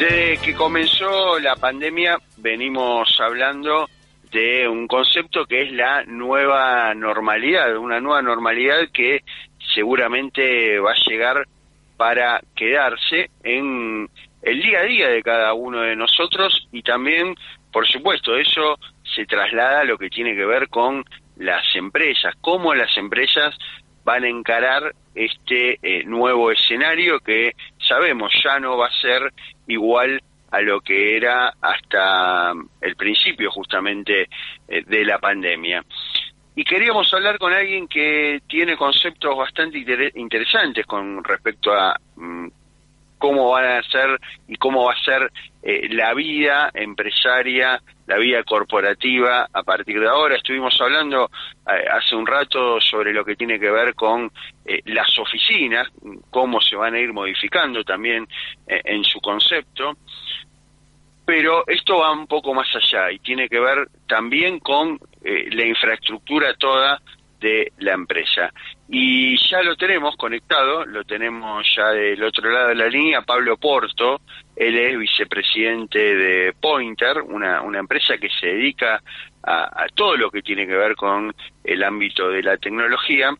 Desde que comenzó la pandemia venimos hablando de un concepto que es la nueva normalidad, una nueva normalidad que seguramente va a llegar para quedarse en el día a día de cada uno de nosotros y también, por supuesto, eso se traslada a lo que tiene que ver con las empresas, cómo las empresas van a encarar este eh, nuevo escenario que sabemos ya no va a ser igual a lo que era hasta el principio justamente eh, de la pandemia. Y queríamos hablar con alguien que tiene conceptos bastante interesantes con respecto a mm, cómo van a ser y cómo va a ser eh, la vida empresaria, la vida corporativa a partir de ahora. Estuvimos hablando eh, hace un rato sobre lo que tiene que ver con eh, las oficinas, cómo se van a ir modificando también en su concepto. Pero esto va un poco más allá y tiene que ver también con la infraestructura toda de la empresa. Y ya lo tenemos conectado, lo tenemos ya del otro lado de la línea, Pablo Porto, él es vicepresidente de Pointer, una, una empresa que se dedica a, todo lo que tiene que ver con el ámbito de la tecnología.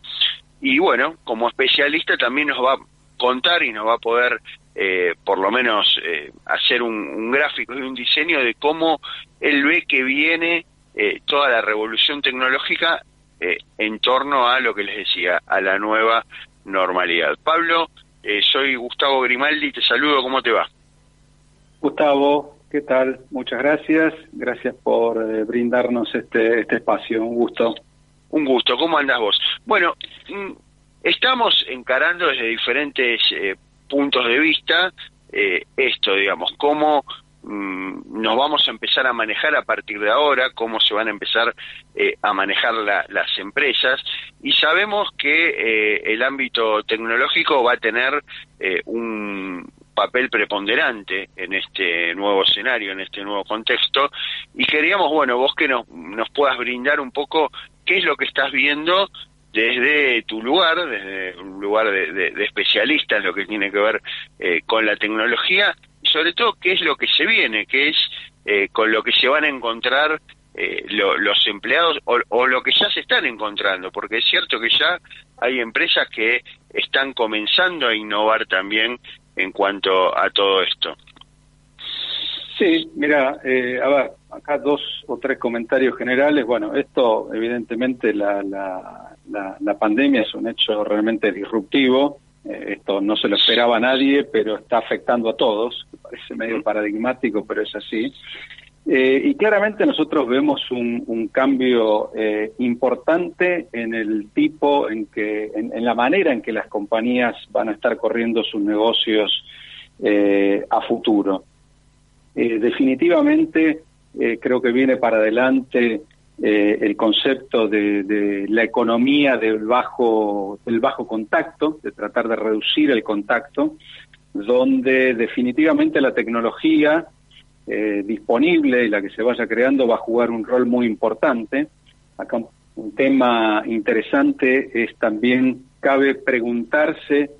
Y bueno, como especialista también nos va a contar y nos va a poder eh, por lo menos eh, hacer un, un, gráfico y un diseño de cómo él ve que viene eh, toda la revolución tecnológica eh, en torno a lo que les decía, a la nueva normalidad. Pablo, eh, soy Gustavo Grimaldi, te saludo, ¿cómo te va? Gustavo, ¿qué tal? Muchas gracias, gracias por eh, brindarnos este, este espacio, un gusto. Un gusto, ¿cómo andas vos? Bueno, mm, estamos encarando desde diferentes puntos de vista esto, digamos, cómo Mm, nos vamos a empezar a manejar a partir de ahora, cómo se van a empezar eh, a manejar las empresas. Y sabemos que eh, el ámbito tecnológico va a tener eh, un papel preponderante en este nuevo escenario, en este nuevo contexto. Y queríamos, bueno, vos que nos, nos puedas brindar un poco qué es lo que estás viendo desde tu lugar, desde un lugar de, de, especialista en lo que tiene que ver con la tecnología sobre todo qué es lo que se viene, qué es eh, con lo que se van a encontrar eh, los empleados o, lo que ya se están encontrando, porque es cierto que ya hay empresas que están comenzando a innovar también en cuanto a todo esto. Sí, mira, eh, a ver, acá dos o tres comentarios generales. Bueno, esto evidentemente la, la, la, la pandemia es un hecho realmente disruptivo eh, esto no se lo esperaba a nadie, pero está afectando a todos. parece medio paradigmático, pero es así. Eh, y claramente nosotros vemos un, cambio eh, importante en el tipo, en que, en, la manera en que las compañías van a estar corriendo sus negocios a futuro. definitivamente creo que viene para adelante eh, el concepto de, la economía del bajo, del bajo contacto, de tratar de reducir el contacto, donde definitivamente la tecnología eh, disponible y la que se vaya creando va a jugar un rol muy importante. Acá un tema interesante es también, cabe preguntarse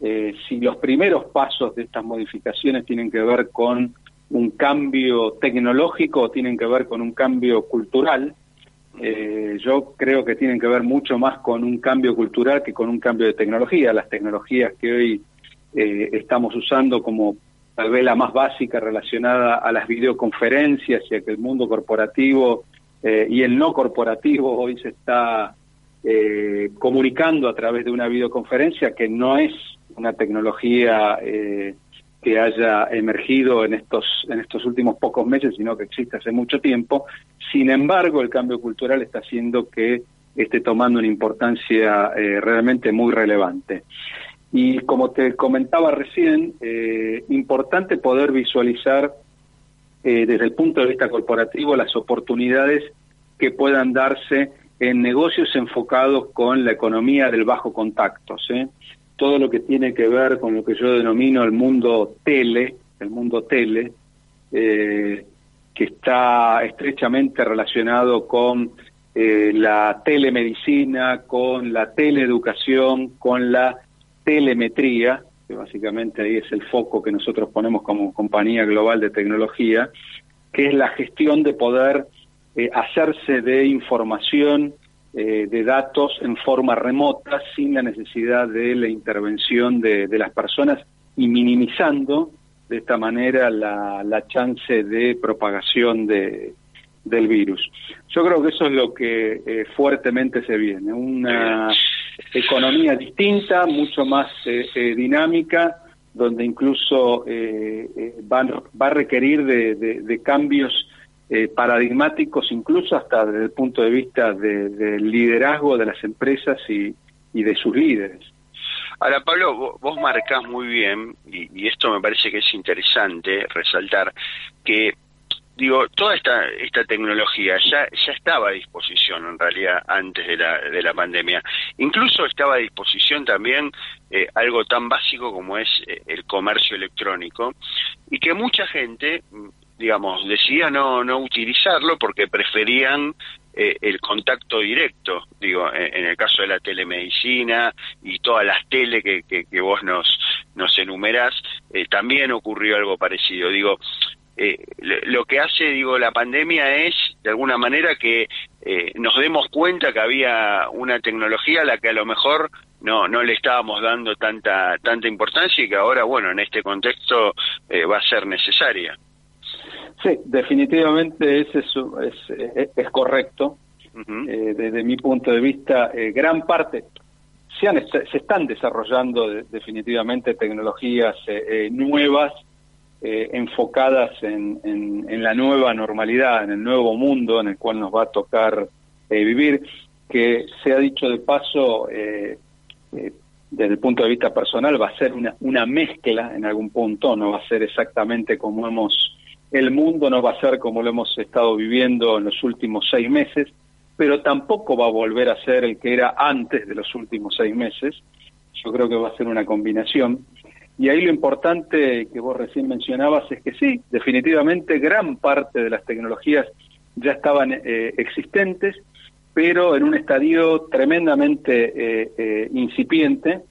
eh, si los primeros pasos de estas modificaciones tienen que ver con un cambio tecnológico o tienen que ver con un cambio cultural, eh, yo creo que tienen que ver mucho más con un cambio cultural que con un cambio de tecnología. Las tecnologías que hoy eh, estamos usando como tal vez la más básica relacionada a las videoconferencias y a que el mundo corporativo eh, y el no corporativo hoy se está eh, comunicando a través de una videoconferencia que no es una tecnología eh, que haya emergido en estos, en estos últimos pocos meses, sino que existe hace mucho tiempo. Sin embargo, el cambio cultural está haciendo que esté tomando una importancia eh, realmente muy relevante. Y como te comentaba recién, eh, importante poder visualizar eh, desde el punto de vista corporativo las oportunidades que puedan darse en negocios enfocados con la economía del bajo contacto. Todo lo que tiene que ver con lo que yo denomino el mundo tele, el mundo tele, eh, que está estrechamente relacionado con eh, la telemedicina, con la teleeducación, con la telemetría, que básicamente ahí es el foco que nosotros ponemos como compañía global de tecnología, que es la gestión de poder eh, hacerse de información, eh, de datos en forma remota, sin la necesidad de la intervención de, las personas y minimizando de esta manera la, la chance de propagación de, del virus. Yo creo que eso es lo que eh, fuertemente se viene, una economía distinta, mucho más eh, eh, dinámica, donde incluso va, va, a requerir de, cambios paradigmáticos, incluso hasta desde el punto de vista del liderazgo de las empresas y, y de sus líderes. Ahora, Pablo, vos marcás muy bien, y, esto me parece que es interesante resaltar, que digo, toda esta, esta tecnología ya, ya estaba a disposición en realidad antes de la, de la pandemia. Incluso estaba a disposición también eh, algo tan básico como es eh, el comercio electrónico y que mucha gente, digamos, decía no, no utilizarlo porque preferían eh, el contacto directo, digo, en, el caso de la telemedicina y todas las tele que, que, vos nos, nos enumerás, también ocurrió algo parecido. Digo, eh, lo que hace, digo, la pandemia es, de alguna manera, que eh, nos demos cuenta que había una tecnología a la que a lo mejor no no le estábamos dando tanta tanta importancia y que ahora, bueno, en este contexto eh, va a ser necesaria. Sí, definitivamente ese es, es, es correcto. desde mi punto de vista, gran parte se, han, se están desarrollando definitivamente tecnologías nuevas eh, enfocadas en, en, la nueva normalidad, en el nuevo mundo en el cual nos va a tocar eh, vivir, que se ha dicho de paso, eh, desde el punto de vista personal, va a ser una, una mezcla en algún punto, no va a ser exactamente como hemos, el mundo no va a ser como lo hemos estado viviendo en los últimos seis meses, pero tampoco va a volver a ser el que era antes de los últimos seis meses. Yo creo que va a ser una combinación y ahí lo importante que vos recién mencionabas es que sí, definitivamente gran parte de las tecnologías ya estaban eh, existentes, pero en un estadio tremendamente eh, eh, incipiente.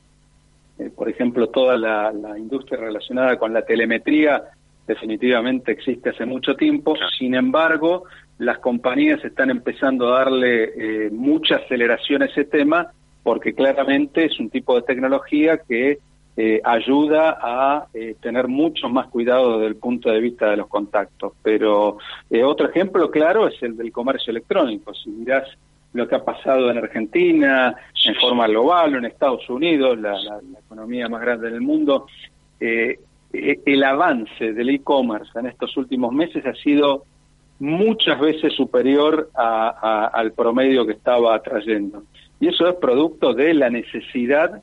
por ejemplo, toda la, industria relacionada con la telemetría definitivamente existe hace mucho tiempo. Sin embargo, las compañías están empezando a darle mucha aceleración a ese tema porque claramente es un tipo de tecnología que eh, ayuda a eh, tener mucho más cuidado desde el punto de vista de los contactos. Pero eh, otro ejemplo claro es el del comercio electrónico. Si mirás lo que ha pasado en Argentina, en forma global, o en Estados Unidos, la, economía más grande del mundo, el avance del e-commerce en estos últimos meses ha sido muchas veces superior al promedio que estaba trayendo. Y eso es producto de la necesidad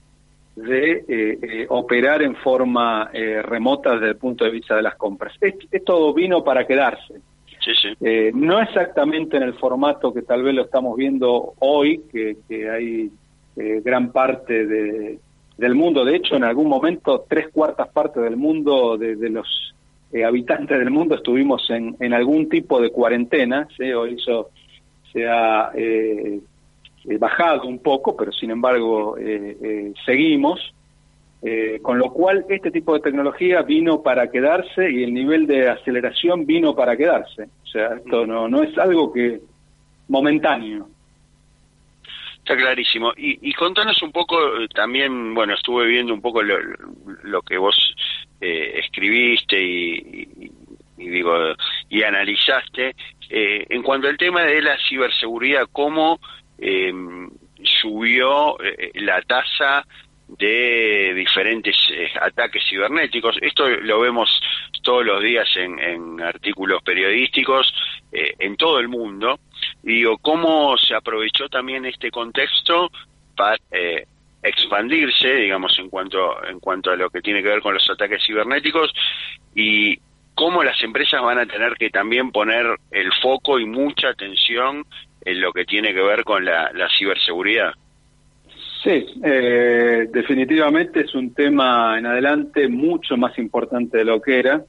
de eh, eh, operar en forma eh, remota desde el punto de vista de las compras. Esto vino para quedarse. Sí, sí. no exactamente en el formato que tal vez lo estamos viendo hoy, que, hay gran parte de, del mundo, de hecho en algún momento tres cuartas partes del mundo, de, los habitantes del mundo estuvimos en, en algún tipo de cuarentena, ¿sí? eso se ha eh, bajado un poco, pero sin embargo eh, eh, seguimos, con lo cual este tipo de tecnología vino para quedarse y el nivel de aceleración vino para quedarse. O sea, esto no, no es algo que momentáneo. Está clarísimo. Y, y contanos un poco también, bueno, estuve viendo un poco lo, que vos escribiste y, y, digo y analizaste en cuanto al tema de la ciberseguridad, cómo eh, subió eh, la tasa de diferentes eh, ataques cibernéticos. Esto lo vemos todos los días en, artículos periodísticos eh, en todo el mundo. Y digo, ¿cómo se aprovechó también este contexto para expandirse, digamos, en cuanto, en cuanto a lo que tiene que ver con los ataques cibernéticos? Y cómo las empresas van a tener que también poner el foco y mucha atención en lo que tiene que ver con la, ciberseguridad. Sí, eh, definitivamente es un tema en adelante mucho más importante de lo que era.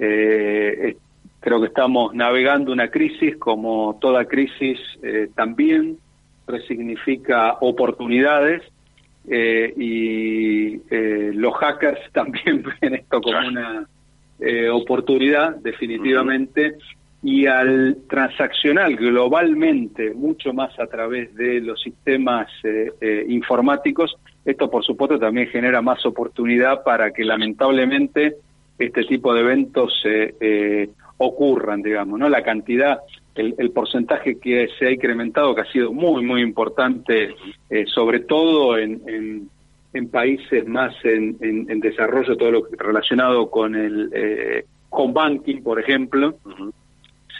Eh, creo que estamos navegando una crisis, como toda crisis eh, también resignifica oportunidades y los hackers también ven esto como una oportunidad, definitivamente, y al transaccional globalmente mucho más a través de los sistemas informáticos, esto por supuesto también genera más oportunidad para que lamentablemente este tipo de eventos eh, ocurran, digamos, ¿no? La cantidad, el, porcentaje que se ha incrementado, que ha sido muy, muy importante, eh, sobre todo en, en, países más en, en, desarrollo, todo lo relacionado con el eh, home banking, por ejemplo,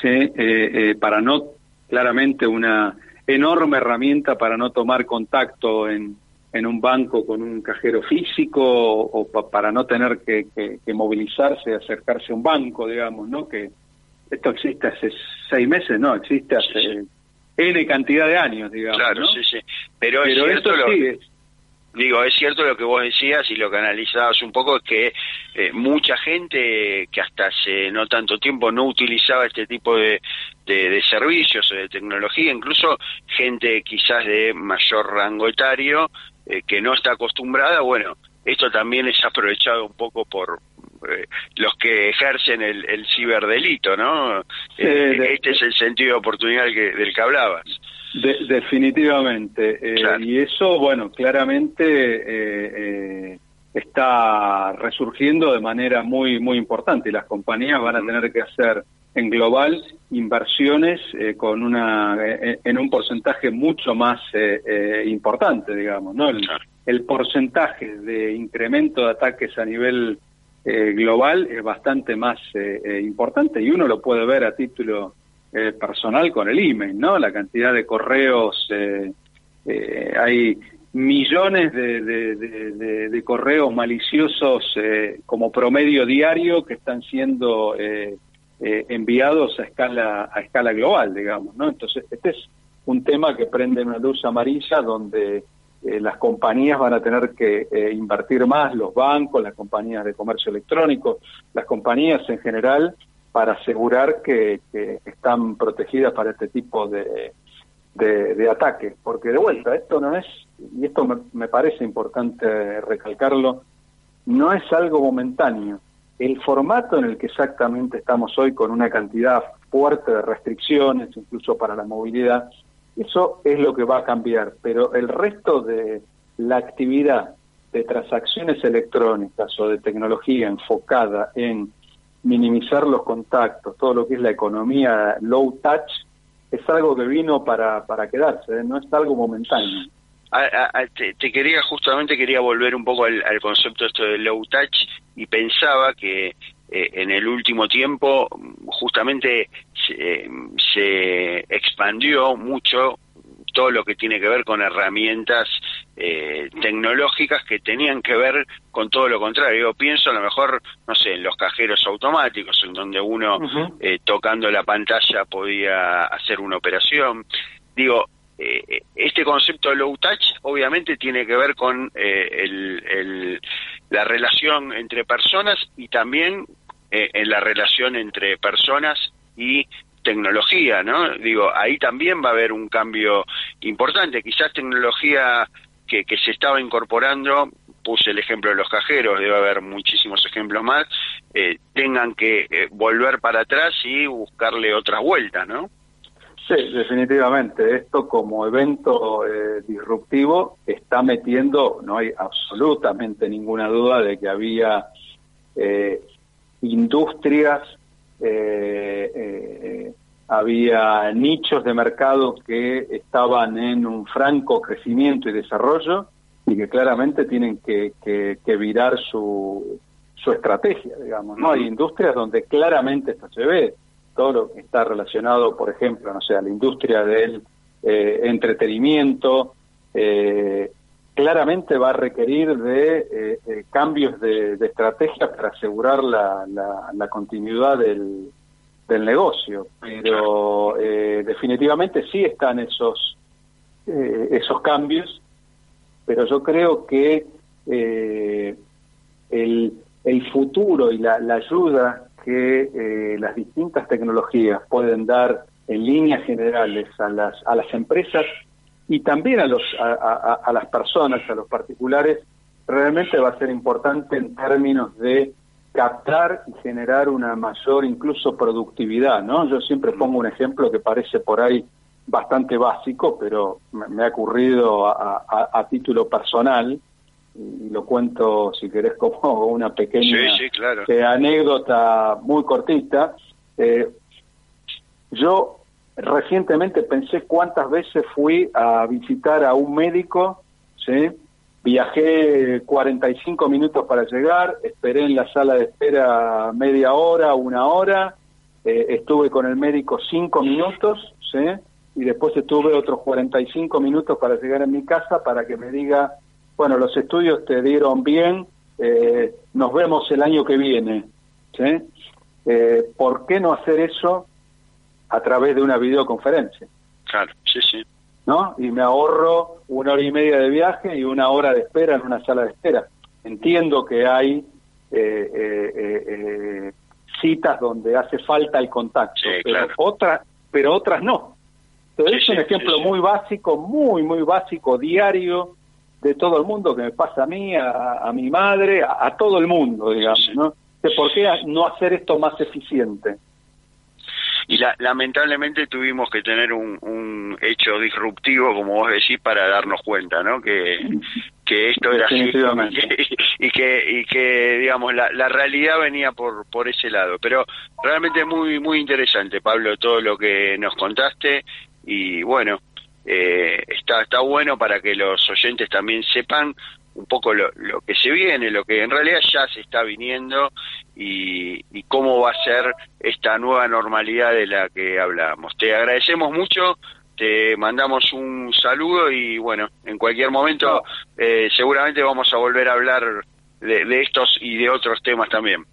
eh, para no, claramente una enorme herramienta para no tomar contacto en, en un banco con un cajero físico o, para no tener que, que, movilizarse y acercarse a un banco, digamos, ¿no? Que esto existe hace seis meses, no, existe hace N cantidad de años, digamos. Claro, sí, sí. Pero, es cierto lo, Digo, es cierto lo que vos decías y lo que analizabas un poco es que eh, mucha gente que hasta hace no tanto tiempo no utilizaba este tipo de, de, servicios o de tecnología, incluso gente quizás de mayor rango etario, eh, que no está acostumbrada, bueno, esto también es aprovechado un poco por eh, los que ejercen el, ciberdelito, ¿no? Este es el sentido de oportunidad del que, del que hablabas. Definitivamente. Y eso, bueno, claramente está resurgiendo de manera muy, muy importante. Y las compañías van a tener que hacer en global inversiones eh, con una eh, en un porcentaje mucho más eh, importante digamos no el, porcentaje de incremento de ataques a nivel global es bastante más importante y uno lo puede ver a título personal con el email no la cantidad de correos hay millones de, de correos maliciosos como promedio diario que están siendo eh, enviados a escala a escala global, digamos, ¿no? Entonces este es un tema que prende una luz amarilla donde eh, las compañías van a tener que eh, invertir más, los bancos, las compañías de comercio electrónico, las compañías en general, para asegurar que, están protegidas para este tipo de, de, ataques. Porque de vuelta, esto no es, y esto me parece importante recalcarlo, no es algo momentáneo el formato en el que exactamente estamos hoy con una cantidad fuerte de restricciones, incluso para la movilidad, eso es lo que va a cambiar, pero el resto de la actividad de transacciones electrónicas o de tecnología enfocada en minimizar los contactos, todo lo que es la economía low touch, es algo que vino para, para quedarse, ¿eh? no es algo momentáneo te, quería justamente quería volver un poco al, concepto esto de low touch y pensaba que eh, en el último tiempo justamente se, se, expandió mucho todo lo que tiene que ver con herramientas eh, tecnológicas que tenían que ver con todo lo contrario. Yo pienso a lo mejor, no sé, en los cajeros automáticos, en donde uno eh, tocando la pantalla podía hacer una operación. Digo, eh, este concepto de low touch obviamente tiene que ver con eh, la relación entre personas y también eh, en la relación entre personas y tecnología, ¿no? Digo, ahí también va a haber un cambio importante. Quizás tecnología que, se estaba incorporando, puse el ejemplo de los cajeros, debe haber muchísimos ejemplos más, tengan que volver para atrás y buscarle otra vuelta, ¿no? Sí, definitivamente. Esto como evento eh, disruptivo está metiendo, no hay absolutamente ninguna duda de que había eh, industrias, eh, había nichos de mercado que estaban en un franco crecimiento y desarrollo y que claramente tienen que, que, virar su, su estrategia, digamos. No hay industrias donde claramente esto se ve todo lo que está relacionado, por ejemplo, no sé, a la industria del eh, entretenimiento, eh, claramente va a requerir de eh, cambios de, estrategia para asegurar la, la, continuidad del, del, negocio. Pero definitivamente sí están esos, esos cambios, pero yo creo que el, el futuro y la, la ayuda que eh, las distintas tecnologías pueden dar en líneas generales a las, a las empresas y también a, los, a, las personas, a los particulares, realmente va a ser importante en términos de captar y generar una mayor incluso productividad, ¿no? Yo siempre pongo un ejemplo que parece por ahí bastante básico, pero me, ha ocurrido a, título personal, y lo cuento si querés como una pequeña eh, anécdota muy cortita. Eh, yo recientemente pensé cuántas veces fui a visitar a un médico, ¿sí? Viajé 45 minutos para llegar, esperé en la sala de espera media hora, una hora, eh, estuve con el médico cinco minutos, ¿sí? Y después estuve otros 45 minutos para llegar a mi casa para que me diga, bueno, los estudios te dieron bien, eh, nos vemos el año que viene, ¿sí? Eh, ¿Por qué no hacer eso a través de una videoconferencia? Claro, sí, sí. ¿No? Y me ahorro una hora y media de viaje y una hora de espera en una sala de espera. Entiendo que hay eh, eh, eh, citas donde hace falta el contacto, pero, otras, pero otras no. Entonces es un ejemplo muy básico, muy, muy básico, diario, de todo el mundo que me pasa a mí, a, mi madre, a, todo el mundo, digamos, ¿no? De por qué no hacer esto más eficiente y la, lamentablemente tuvimos que tener un, un, hecho disruptivo, como vos decís, para darnos cuenta, ¿no? Que, que esto era así y que, y que, digamos, la, la realidad venía por, por ese lado. Pero realmente muy, muy interesante, Pablo, todo lo que nos contaste y bueno, eh, está, está bueno para que los oyentes también sepan un poco lo, lo, que se viene, lo que en realidad ya se está viniendo y, y, cómo va a ser esta nueva normalidad de la que hablábamos. Te agradecemos mucho, te mandamos un saludo y bueno, en cualquier momento eh, seguramente vamos a volver a hablar de, de, estos y de otros temas también.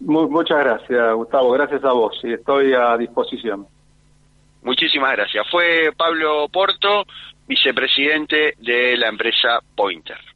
muchas gracias, Gustavo, gracias a vos y estoy a disposición. Muchísimas gracias. Fue Pablo Porto, vicepresidente de la empresa Pointer.